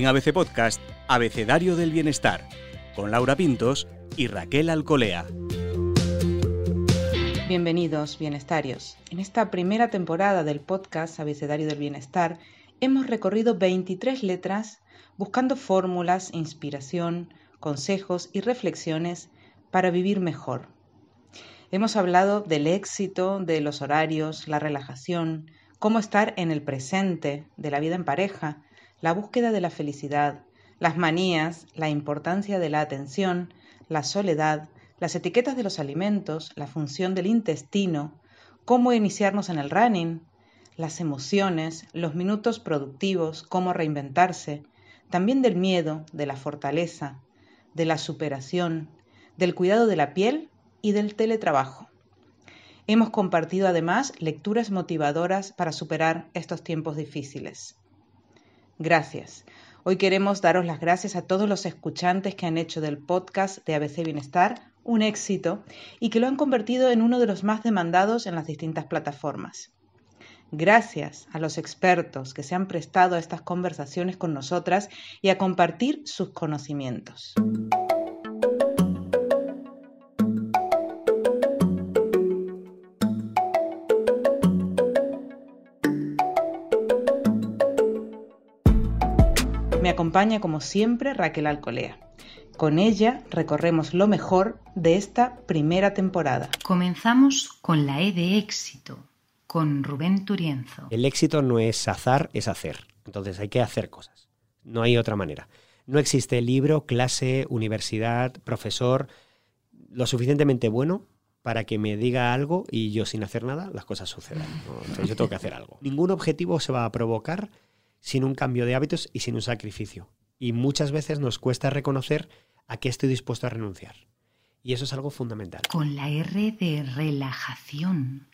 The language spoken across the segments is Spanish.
En ABC Podcast, Abecedario del Bienestar, con Laura Pintos y Raquel Alcolea. Bienvenidos, bienestarios. En esta primera temporada del podcast Abecedario del Bienestar hemos recorrido 23 letras buscando fórmulas, inspiración, consejos y reflexiones para vivir mejor. Hemos hablado del éxito, de los horarios, la relajación, cómo estar en el presente, de la vida en pareja, la búsqueda de la felicidad, las manías, la importancia de la atención, la soledad, las etiquetas de los alimentos, la función del intestino, cómo iniciarnos en el running, las emociones, los minutos productivos, cómo reinventarse, también del miedo, de la fortaleza, de la superación, del cuidado de la piel y del teletrabajo. Hemos compartido además lecturas motivadoras para superar estos tiempos difíciles. Gracias. Hoy queremos daros las gracias a todos los escuchantes que han hecho del podcast de ABC Bienestar un éxito y que lo han convertido en uno de los más demandados en las distintas plataformas. Gracias a los expertos que se han prestado a estas conversaciones con nosotras y a compartir sus conocimientos. Me acompaña como siempre Raquel Alcolea. Con ella recorremos lo mejor de esta primera temporada. Comenzamos con la E de éxito, con Rubén Turienzo. El éxito no es azar, es hacer. Entonces hay que hacer cosas. No hay otra manera. No existe libro, clase, universidad, profesor lo suficientemente bueno para que me diga algo y yo sin hacer nada las cosas sucedan. yo tengo que hacer algo. Ningún objetivo se va a provocar sin un cambio de hábitos y sin un sacrificio. Y muchas veces nos cuesta reconocer a qué estoy dispuesto a renunciar. Y eso es algo fundamental. Con la R de relajación.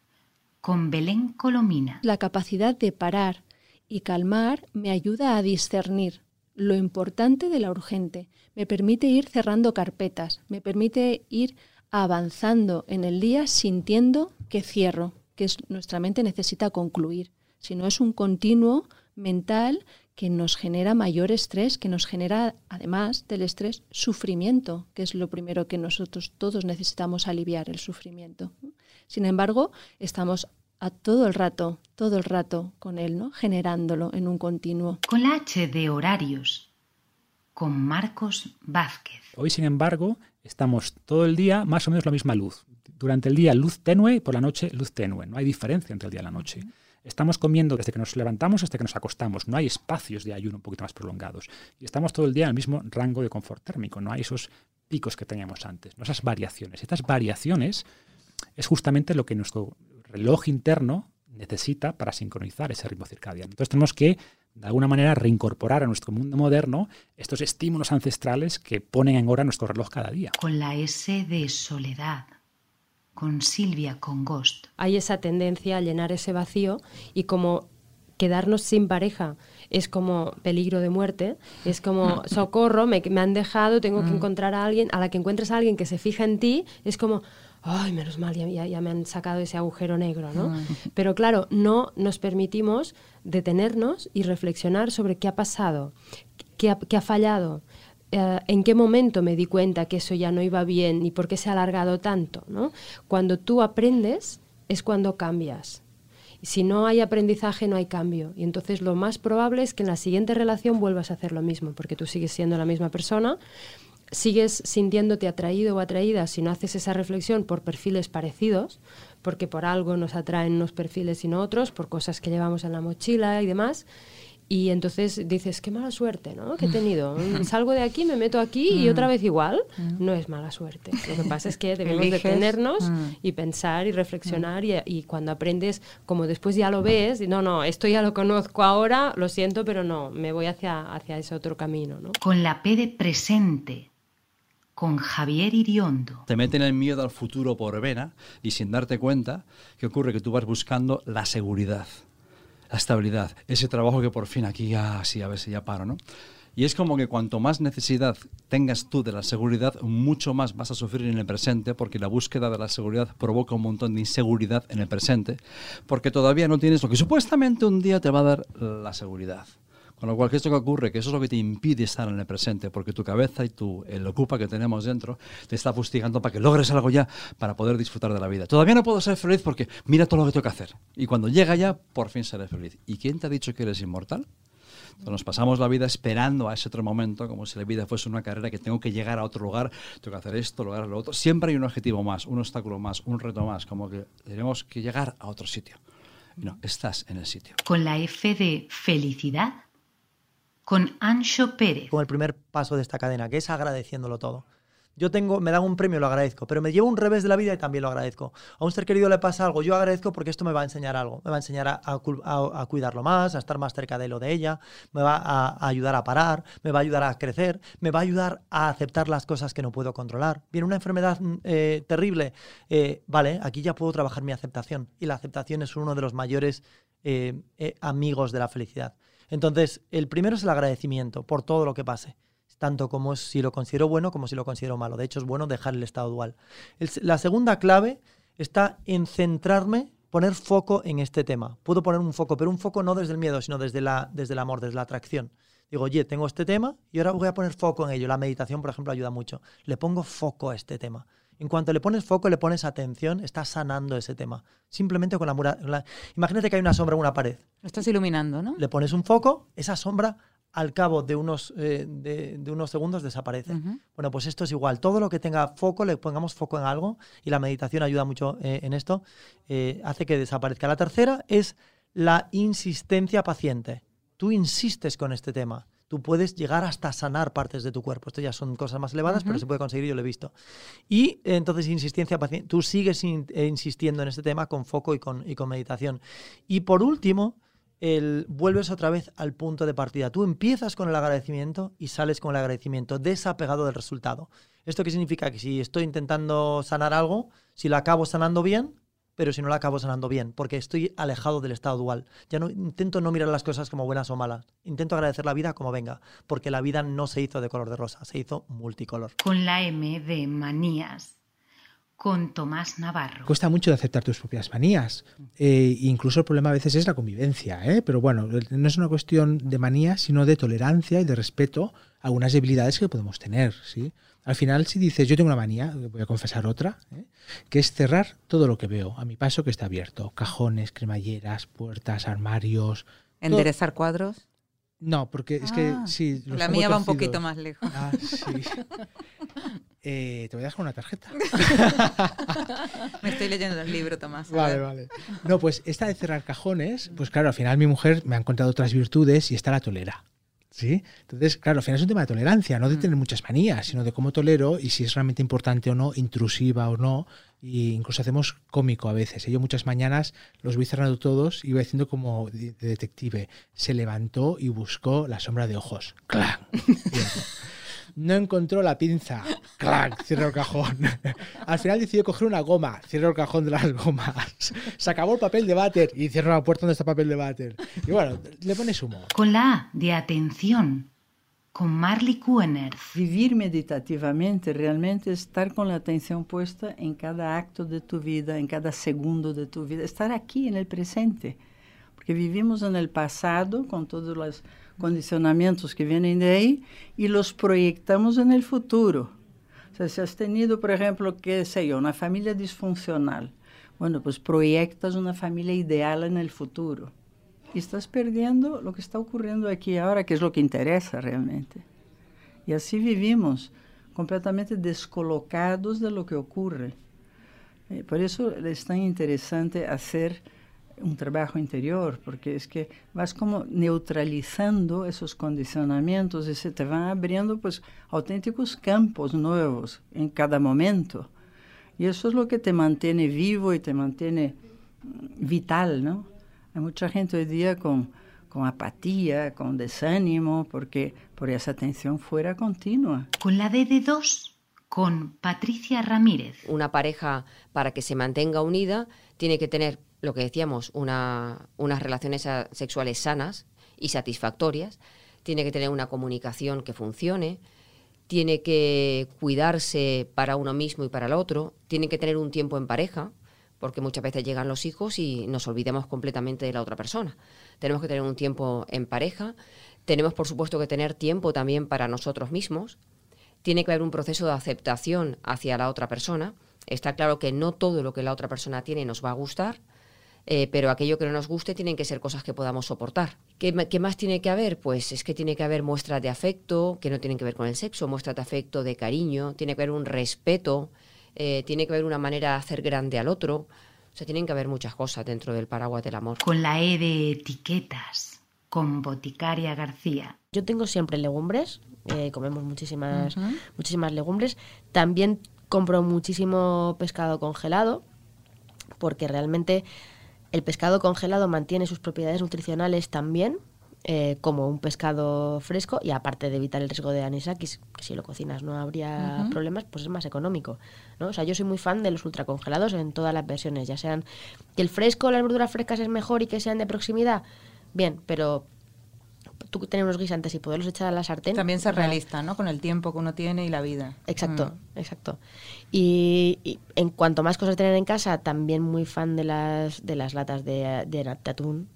Con Belén Colomina. La capacidad de parar y calmar me ayuda a discernir lo importante de la urgente. Me permite ir cerrando carpetas. Me permite ir avanzando en el día sintiendo que cierro, que nuestra mente necesita concluir. Si no es un continuo mental que nos genera mayor estrés, que nos genera, además del estrés, sufrimiento, que es lo primero que nosotros todos necesitamos aliviar, el sufrimiento. Sin embargo, estamos a todo el rato, todo el rato con él, ¿no? Generándolo en un continuo. Con la H de horarios, con Marcos Vázquez. Hoy, sin embargo, estamos todo el día más o menos la misma luz. Durante el día luz tenue y por la noche luz tenue. No hay diferencia entre el día y la noche. Estamos comiendo desde que nos levantamos hasta que nos acostamos. No hay espacios de ayuno un poquito más prolongados. Y estamos todo el día en el mismo rango de confort térmico. No hay esos picos que teníamos antes, no esas variaciones. Estas variaciones es justamente lo que nuestro reloj interno necesita para sincronizar ese ritmo circadiano. Entonces tenemos que, de alguna manera, reincorporar a nuestro mundo moderno estos estímulos ancestrales que ponen en hora nuestro reloj cada día. Con la S de soledad con Silvia Congost. Hay esa tendencia a llenar ese vacío y como quedarnos sin pareja es como peligro de muerte, es como socorro, me, han dejado, tengo que mm. encontrar a alguien, a la que encuentres a alguien que se fija en ti, es como, ay, menos mal, ya, ya, me han sacado ese agujero negro, ¿no? Mm. Pero claro, no nos permitimos detenernos y reflexionar sobre qué ha pasado, qué qué ha fallado, eh, en qué momento me di cuenta que eso ya no iba bien y por qué se ha alargado tanto. ¿no? Cuando tú aprendes es cuando cambias. Si no hay aprendizaje, no hay cambio. Y entonces lo más probable es que en la siguiente relación vuelvas a hacer lo mismo, porque tú sigues siendo la misma persona, sigues sintiéndote atraído o atraída si no haces esa reflexión por perfiles parecidos, porque por algo nos atraen unos perfiles y no otros, por cosas que llevamos en la mochila y demás. Y entonces dices, qué mala suerte, ¿no? Que he tenido. Salgo de aquí, me meto aquí y otra vez igual. No es mala suerte. Lo que pasa es que debemos detenernos y pensar y reflexionar y, cuando aprendes, como después ya lo ves, y no, no, esto ya lo conozco ahora, lo siento, pero no, me voy hacia, hacia ese otro camino, ¿no? Con la P de presente con Javier Iriondo. Te meten el miedo al futuro por vena y sin darte cuenta, ¿qué ocurre? Que tú vas buscando la seguridad la estabilidad, ese trabajo que por fin aquí ya, sí, a ver si ya paro, ¿no? Y es como que cuanto más necesidad tengas tú de la seguridad, mucho más vas a sufrir en el presente, porque la búsqueda de la seguridad provoca un montón de inseguridad en el presente, porque todavía no tienes lo que supuestamente un día te va a dar la seguridad. Con lo cual, ¿qué es lo que ocurre? Que eso es lo que te impide estar en el presente, porque tu cabeza y tu, el ocupa que tenemos dentro te está fustigando para que logres algo ya, para poder disfrutar de la vida. Todavía no puedo ser feliz porque mira todo lo que tengo que hacer. Y cuando llega ya, por fin seré feliz. ¿Y quién te ha dicho que eres inmortal? Nos pasamos la vida esperando a ese otro momento, como si la vida fuese una carrera que tengo que llegar a otro lugar, tengo que hacer esto, lograr lo otro. Siempre hay un objetivo más, un obstáculo más, un reto más, como que tenemos que llegar a otro sitio. No, estás en el sitio. Con la F de felicidad. Con Ancho Pérez. Como el primer paso de esta cadena, que es agradeciéndolo todo. Yo tengo, me dan un premio, lo agradezco, pero me llevo un revés de la vida y también lo agradezco. A un ser querido le pasa algo, yo agradezco porque esto me va a enseñar algo, me va a enseñar a, cuidarlo más, a estar más cerca de lo de ella, me va a, ayudar a parar, me va a ayudar a crecer, me va a ayudar a aceptar las cosas que no puedo controlar. Viene una enfermedad mm, eh, terrible, eh, vale, aquí ya puedo trabajar mi aceptación y la aceptación es uno de los mayores eh, amigos de la felicidad. Entonces, el primero es el agradecimiento por todo lo que pase tanto como si lo considero bueno como si lo considero malo. De hecho, es bueno dejar el estado dual. La segunda clave está en centrarme, poner foco en este tema. Puedo poner un foco, pero un foco no desde el miedo, sino desde, la, desde el amor, desde la atracción. Digo, oye, tengo este tema y ahora voy a poner foco en ello. La meditación, por ejemplo, ayuda mucho. Le pongo foco a este tema. En cuanto le pones foco, le pones atención, estás sanando ese tema. Simplemente con la mura. la- Imagínate que hay una sombra en una pared. Lo estás iluminando, ¿no? Le pones un foco, esa sombra al cabo de unos, eh, de, de unos segundos desaparece. Bueno, pues esto es igual. Todo lo que tenga foco, le pongamos foco en algo y la meditación ayuda mucho eh, en esto, eh, hace que desaparezca. La tercera es la insistencia paciente. Tú insistes con este tema. Tú puedes llegar hasta sanar partes de tu cuerpo. Esto ya son cosas más elevadas, pero se puede conseguir, yo lo he visto. Y entonces, insistencia paciente. Tú sigues in- eh, insistiendo en este tema con foco y con, y con meditación. Y por último, el, vuelves otra vez al punto de partida. Tú empiezas con el agradecimiento y sales con el agradecimiento, desapegado del resultado. ¿Esto qué significa? Que si estoy intentando sanar algo, si lo acabo sanando bien, pero si no lo acabo sanando bien, porque estoy alejado del estado dual. Ya no intento no mirar las cosas como buenas o malas. Intento agradecer la vida como venga, porque la vida no se hizo de color de rosa, se hizo multicolor. Con la M de manías. Con Tomás Navarro. Cuesta mucho de aceptar tus propias manías. Eh, incluso el problema a veces es la convivencia, ¿eh? pero bueno, no es una cuestión de manías, sino de tolerancia y de respeto a algunas debilidades que podemos tener. ¿sí? Al final, si dices, yo tengo una manía, voy a confesar otra, ¿eh? que es cerrar todo lo que veo a mi paso que está abierto. Cajones, cremalleras, puertas, armarios. todo- Enderezar cuadros. No, porque es que Ah, sí. los La mía va un poquito más lejos. Ah, sí. Eh, te voy a dejar una tarjeta. Me estoy leyendo el libro, Tomás. Vale, vale. No, pues esta de cerrar cajones, pues claro, al final mi mujer me ha encontrado otras virtudes y esta la tolera. ¿Sí? Entonces, claro, al final es un tema de tolerancia, no de Mm. tener muchas manías, sino de cómo tolero y si es realmente importante o no, intrusiva o no. Y incluso hacemos cómico a veces. Yo muchas mañanas los voy cerrando todos y voy haciendo como de detective. Se levantó y buscó la sombra de ojos. ¡Clan! No encontró la pinza. ¡Clac! Cierro el cajón. Al final decidió coger una goma. Cierro el cajón de las gomas. Se acabó el papel de váter y cierro la puerta donde está el papel de váter. Y bueno, le pones humor. Con la A de atención. Con Marley Kuener. Vivir meditativamente realmente es estar con la atención puesta en cada acto de tu vida, en cada segundo de tu vida, estar aquí en el presente. Porque vivimos en el pasado con todos los condicionamientos que vienen de ahí y los proyectamos en el futuro. O sea, si has tenido, por ejemplo, qué sé yo, una familia disfuncional, bueno, pues proyectas una familia ideal en el futuro. Y estás perdiendo lo que está ocurriendo aquí ahora, que es lo que interesa realmente. Y así vivimos, completamente descolocados de lo que ocurre. Eh, por eso es tan interesante hacer un trabajo interior, porque es que vas como neutralizando esos condicionamientos y se te van abriendo pues auténticos campos nuevos en cada momento. Y eso es lo que te mantiene vivo y te mantiene mm, vital, ¿no? Hay mucha gente hoy día con, con apatía, con desánimo, porque por esa tensión fuera continua. Con la D de dos. Con Patricia Ramírez. Una pareja, para que se mantenga unida, tiene que tener, lo que decíamos, una- unas relaciones sexuales sanas y satisfactorias, tiene que tener una comunicación que funcione, tiene que cuidarse para uno mismo y para el otro, tiene que tener un tiempo en pareja, porque muchas veces llegan los hijos y nos olvidamos completamente de la otra persona. Tenemos que tener un tiempo en pareja, tenemos por supuesto que tener tiempo también para nosotros mismos, tiene que haber un proceso de aceptación hacia la otra persona. Está claro que no todo lo que la otra persona tiene nos va a gustar, eh, pero aquello que no nos guste tienen que ser cosas que podamos soportar. ¿Qué, ¿Qué, más tiene que haber? Pues es que tiene que haber muestras de afecto, que no tienen que ver con el sexo, muestras de afecto, de cariño, tiene que haber un respeto, eh, tiene que haber una manera de hacer grande al otro. O sea, tienen que haber muchas cosas dentro del paraguas del amor. Con la E de etiquetas, con Boticaria García. Yo tengo siempre legumbres, eh, comemos muchísimas, muchísimas legumbres. También compro muchísimo pescado congelado, porque realmente el pescado congelado mantiene sus propiedades nutricionales también, eh, como un pescado fresco, y aparte de evitar el riesgo de anisakis, que si lo cocinas no habría problemas, pues es más económico. ¿no? O sea, yo soy muy fan de los ultracongelados en todas las versiones, ya sean que el fresco, las verduras frescas es mejor y que sean de proximidad, bien, pero tú tener unos guisantes y poderlos echar a la sartén. También ser realista, ¿no? Con el tiempo que uno tiene y la vida. Exacto, Mm. exacto. Y, y en cuanto más cosas tener en casa, también muy fan de las, de las latas de, de, de atún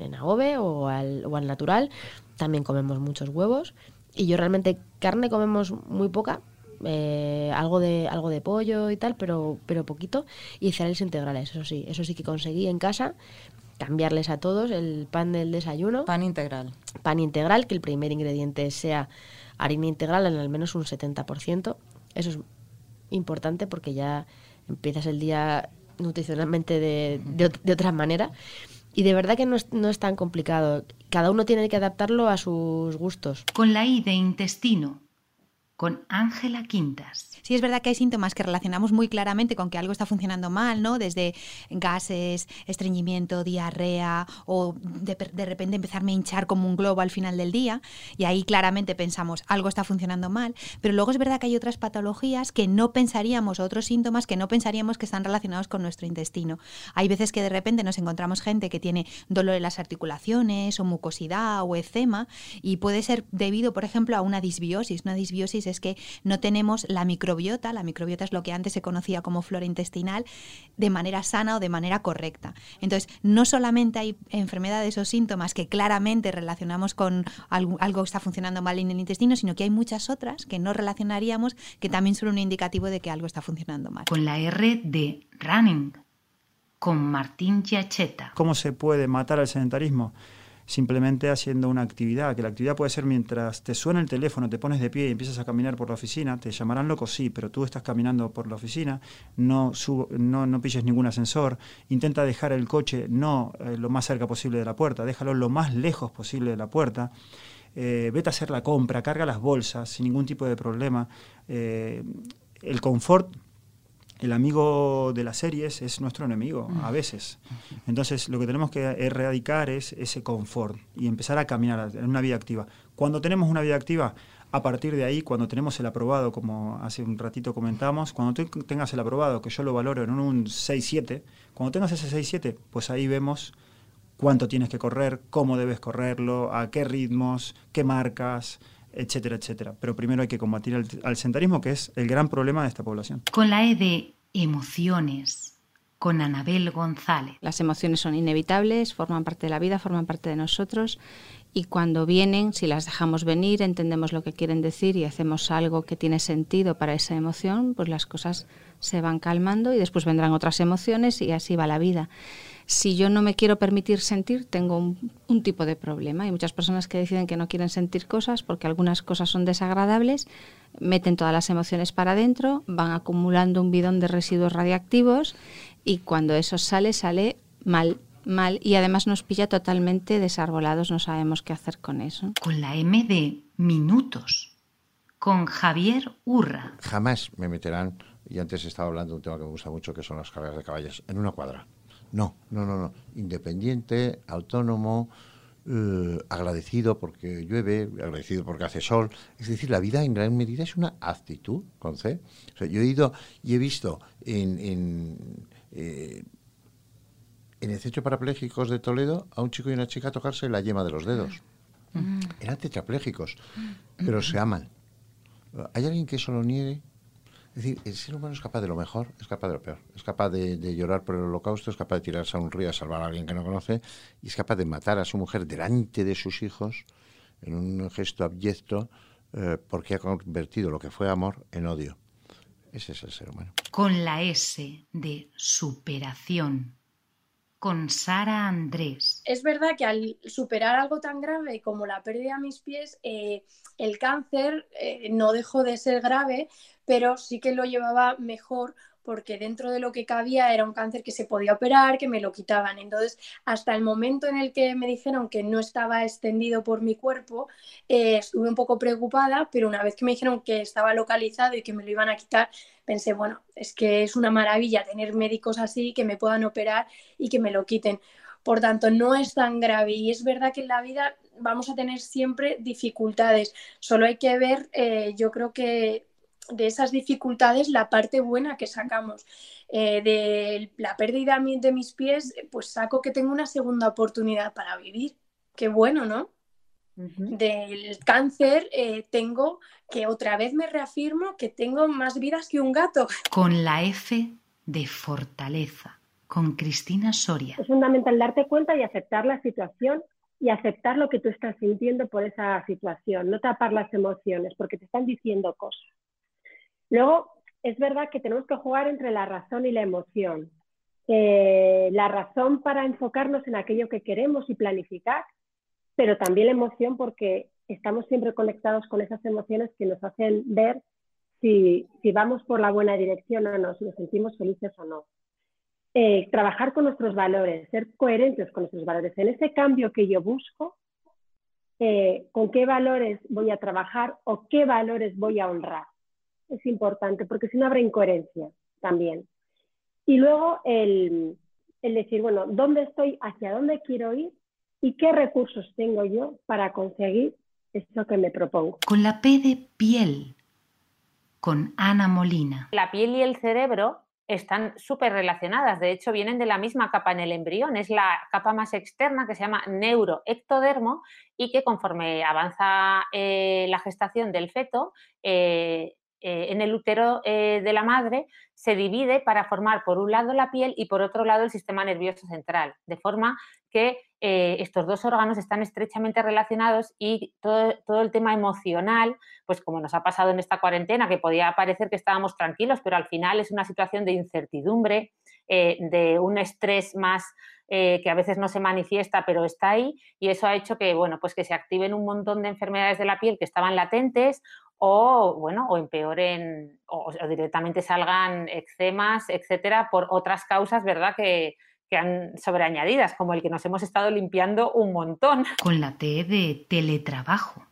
en agobe o al, o al natural. También comemos muchos huevos. Y yo realmente carne comemos muy poca. eh, algo de algo de pollo y tal, pero, pero poquito. Y cereales integrales, eso sí. Eso sí que conseguí en casa cambiarles a todos el pan del desayuno. Pan integral. Pan integral, que el primer ingrediente sea harina integral en al menos un 70%. Eso es importante porque ya empiezas el día nutricionalmente de, de, ot- de otra manera. Y de verdad que no es, no es tan complicado. Cada uno tiene que adaptarlo a sus gustos. Con la I de intestino, con Ángela Quintas. Sí, es verdad que hay síntomas que relacionamos muy claramente con que algo está funcionando mal, ¿no? Desde gases, estreñimiento, diarrea o de, de repente empezarme a hinchar como un globo al final del día y ahí claramente pensamos algo está funcionando mal, pero luego es verdad que hay otras patologías que no pensaríamos, otros síntomas que no pensaríamos que están relacionados con nuestro intestino. Hay veces que de repente nos encontramos gente que tiene dolor en las articulaciones o mucosidad o eczema y puede ser debido, por ejemplo, a una disbiosis. Una disbiosis es que no tenemos la microbiota, la microbiota es lo que antes se conocía como flora intestinal, de manera sana o de manera correcta. Entonces, no solamente hay enfermedades o síntomas que claramente relacionamos con algo, algo que está funcionando mal en el intestino, sino que hay muchas otras que no relacionaríamos que también son un indicativo de que algo está funcionando mal. Con la R de running, con Martín Giacheta. ¿Cómo se puede matar al sedentarismo? Simplemente haciendo una actividad, que la actividad puede ser mientras te suena el teléfono, te pones de pie y empiezas a caminar por la oficina, te llamarán loco, sí, pero tú estás caminando por la oficina, no, subo, no, no pilles ningún ascensor, intenta dejar el coche no eh, lo más cerca posible de la puerta, déjalo lo más lejos posible de la puerta. Eh, vete a hacer la compra, carga las bolsas sin ningún tipo de problema. Eh, el confort el amigo de las series es nuestro enemigo a veces. Entonces lo que tenemos que erradicar es ese confort y empezar a caminar en una vida activa. Cuando tenemos una vida activa, a partir de ahí, cuando tenemos el aprobado, como hace un ratito comentamos, cuando tú tengas el aprobado, que yo lo valoro en un 6-7, cuando tengas ese 6-7, pues ahí vemos cuánto tienes que correr, cómo debes correrlo, a qué ritmos, qué marcas, etcétera, etcétera. Pero primero hay que combatir al, al sedentarismo, que es el gran problema de esta población. Con la E de emociones, con Anabel González. Las emociones son inevitables, forman parte de la vida, forman parte de nosotros y cuando vienen, si las dejamos venir, entendemos lo que quieren decir y hacemos algo que tiene sentido para esa emoción, pues las cosas se van calmando y después vendrán otras emociones y así va la vida. Si yo no me quiero permitir sentir, tengo un, tipo de problema. Hay muchas personas que deciden que no quieren sentir cosas porque algunas cosas son desagradables, meten todas las emociones para adentro, van acumulando un bidón de residuos radiactivos y cuando eso sale, sale mal, mal y además nos pilla totalmente desarbolados, no sabemos qué hacer con eso. Con la M de minutos, con Javier Urra. Jamás me meterán, y antes estaba hablando de un tema que me gusta mucho, que son las carreras de caballos, en una cuadra. No, no, no, no. Independiente, autónomo, eh, agradecido porque llueve, agradecido porque hace sol. Es decir, la vida en gran medida es una actitud, con C. O sea, yo he ido y he visto en, en, eh, en el centro parapléjicos de Toledo a un chico y una chica tocarse la yema de los dedos. Mm. Eran tetraplégicos, pero se aman. ¿Hay alguien que eso lo niegue? Es decir, el ser humano es capaz de lo mejor, es capaz de lo peor. Es capaz de, de, llorar por el holocausto, es capaz de tirarse a un río a salvar a alguien que no conoce, y es capaz de matar a su mujer delante de sus hijos en un gesto abyecto eh, porque ha convertido lo que fue amor en odio. Ese es el ser humano. Con la S de superación. Con Sara Andrés. Es verdad que al superar algo tan grave como la pérdida de mis pies, eh, el cáncer eh, no dejó de ser grave, pero sí que lo llevaba mejor porque dentro de lo que cabía era un cáncer que se podía operar, que me lo quitaban. Entonces, hasta el momento en el que me dijeron que no estaba extendido por mi cuerpo, eh, estuve un poco preocupada, pero una vez que me dijeron que estaba localizado y que me lo iban a quitar, pensé, bueno, es que es una maravilla tener médicos así que me puedan operar y que me lo quiten. Por tanto, no es tan grave y es verdad que en la vida vamos a tener siempre dificultades. Solo hay que ver, eh, yo creo que de esas dificultades la parte buena que sacamos. Eh, de la pérdida de mis pies, pues saco que tengo una segunda oportunidad para vivir. Qué bueno, ¿no? Del cáncer eh, tengo que otra vez me reafirmo que tengo más vidas que un gato. Con la F de fortaleza, con Cristina Soria. Es fundamental darte cuenta y aceptar la situación y aceptar lo que tú estás sintiendo por esa situación, no tapar las emociones porque te están diciendo cosas. Luego, es verdad que tenemos que jugar entre la razón y la emoción. Eh, la razón para enfocarnos en aquello que queremos y planificar, pero también la emoción porque estamos siempre conectados con esas emociones que nos hacen ver si, vamos por la buena dirección o no, si nos sentimos felices o no. Eh, trabajar con nuestros valores, ser coherentes con nuestros valores. En ese cambio que yo busco, eh, con qué valores voy a trabajar o qué valores voy a honrar es importante, porque si no habrá incoherencia también. Y luego el, el decir, bueno, ¿dónde estoy? ¿Hacia dónde quiero ir? ¿Y qué recursos tengo yo para conseguir esto que me propongo? Con la P de piel, con Ana Molina. La piel y el cerebro están súper relacionadas, de hecho vienen de la misma capa en el embrión, es la capa más externa que se llama neuroectodermo y que conforme avanza eh, la gestación del feto, eh, eh, en el útero eh, de la madre se divide para formar por un lado la piel y por otro lado el sistema nervioso central, de forma que eh, estos dos órganos están estrechamente relacionados y todo, todo, el tema emocional, pues como nos ha pasado en esta cuarentena, que podía parecer que estábamos tranquilos, pero al final es una situación de incertidumbre, de un estrés más que a veces no se manifiesta, pero está ahí, y eso ha hecho que, bueno, pues que se activen un montón de enfermedades de la piel que estaban latentes o bueno, o empeoren o, directamente salgan eczemas, etcétera, por otras causas, ¿verdad? Que, que han sobreañadidas, como el que nos hemos estado limpiando un montón. Con la T de teletrabajo.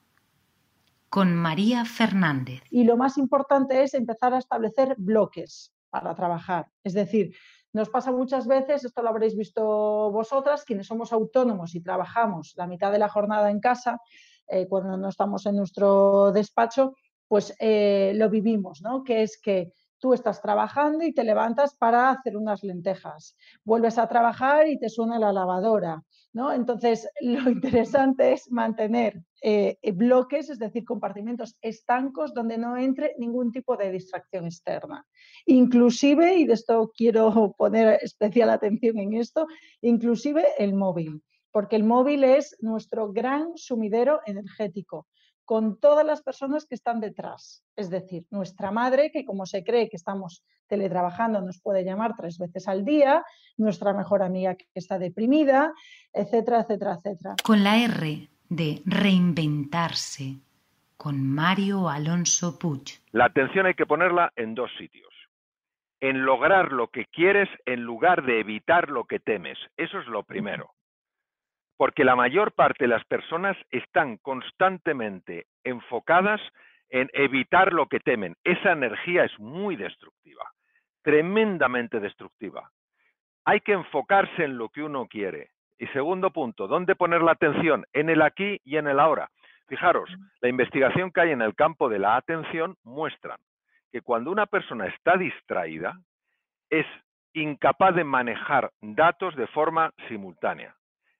Con María Fernández. Y lo más importante es empezar a establecer bloques para trabajar. Es decir, nos pasa muchas veces, esto lo habréis visto vosotras, quienes somos autónomos y trabajamos la mitad de la jornada en casa, eh, cuando no estamos en nuestro despacho, pues eh, lo vivimos, ¿no? Que es que tú estás trabajando y te levantas para hacer unas lentejas, vuelves a trabajar y te suena la lavadora, ¿no? Entonces, lo interesante es mantener eh, bloques, es decir, compartimentos estancos donde no entre ningún tipo de distracción externa. Inclusive, y de esto quiero poner especial atención en esto, inclusive el móvil porque el móvil es nuestro gran sumidero energético, con todas las personas que están detrás. Es decir, nuestra madre, que como se cree que estamos teletrabajando, nos puede llamar tres veces al día, nuestra mejor amiga que está deprimida, etcétera, etcétera, etcétera. Con la R de reinventarse, con Mario Alonso Puig. La atención hay que ponerla en dos sitios. En lograr lo que quieres en lugar de evitar lo que temes. Eso es lo primero porque la mayor parte de las personas están constantemente enfocadas en evitar lo que temen. Esa energía es muy destructiva, tremendamente destructiva. Hay que enfocarse en lo que uno quiere. Y segundo punto, ¿dónde poner la atención? En el aquí y en el ahora. Fijaros, la investigación que hay en el campo de la atención muestra que cuando una persona está distraída, es incapaz de manejar datos de forma simultánea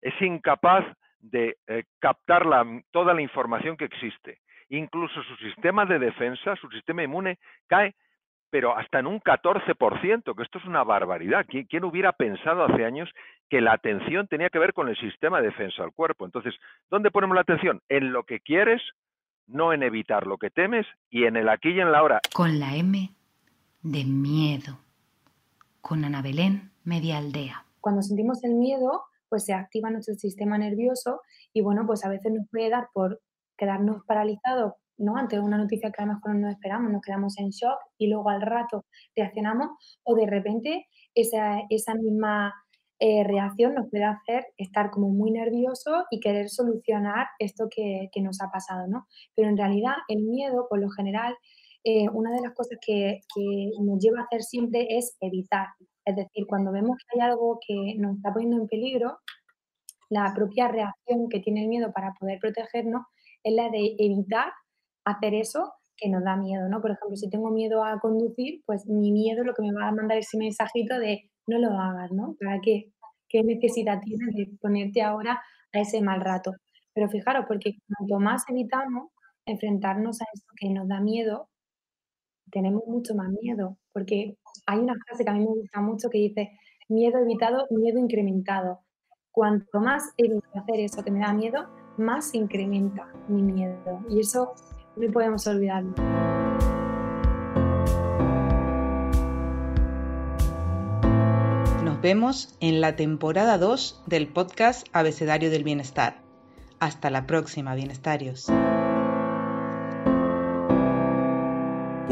es incapaz de eh, captar toda la información que existe. Incluso su sistema de defensa, su sistema inmune, cae pero hasta en un 14%, que esto es una barbaridad. ¿Quién, quién hubiera pensado hace años que la atención tenía que ver con el sistema de defensa del cuerpo? Entonces, ¿dónde ponemos la atención? En lo que quieres, no en evitar lo que temes y en el aquí y en la ahora. Con la M de miedo. Con Ana Belén, media aldea. Cuando sentimos el miedo, pues se activa nuestro sistema nervioso y bueno, pues a veces nos puede dar por quedarnos paralizados ¿no? ante una noticia que a lo mejor no esperamos, nos quedamos en shock y luego al rato reaccionamos o de repente esa, esa misma eh, reacción nos puede hacer estar como muy nervioso y querer solucionar esto que, que, nos ha pasado, ¿no? Pero en realidad el miedo, por lo general, eh, una de las cosas que, que, nos lleva a hacer siempre es evitar. Es decir, cuando vemos que hay algo que nos está poniendo en peligro, la propia reacción que tiene el miedo para poder protegernos es la de evitar hacer eso que nos da miedo, ¿no? Por ejemplo, si tengo miedo a conducir, pues mi miedo lo que me va a mandar ese mensajito de no lo hagas, ¿no? ¿Para qué? ¿Qué necesidad tienes de ponerte ahora a ese mal rato? Pero fijaros, porque cuanto más evitamos enfrentarnos a eso que nos da miedo, tenemos mucho más miedo, porque hay una frase que a mí me gusta mucho que dice, miedo evitado, miedo incrementado. Cuanto más evito hacer eso que me da miedo, más incrementa mi miedo. Y eso no podemos olvidarlo. Nos vemos en la temporada 2 del podcast Abecedario del Bienestar. Hasta la próxima, bienestarios.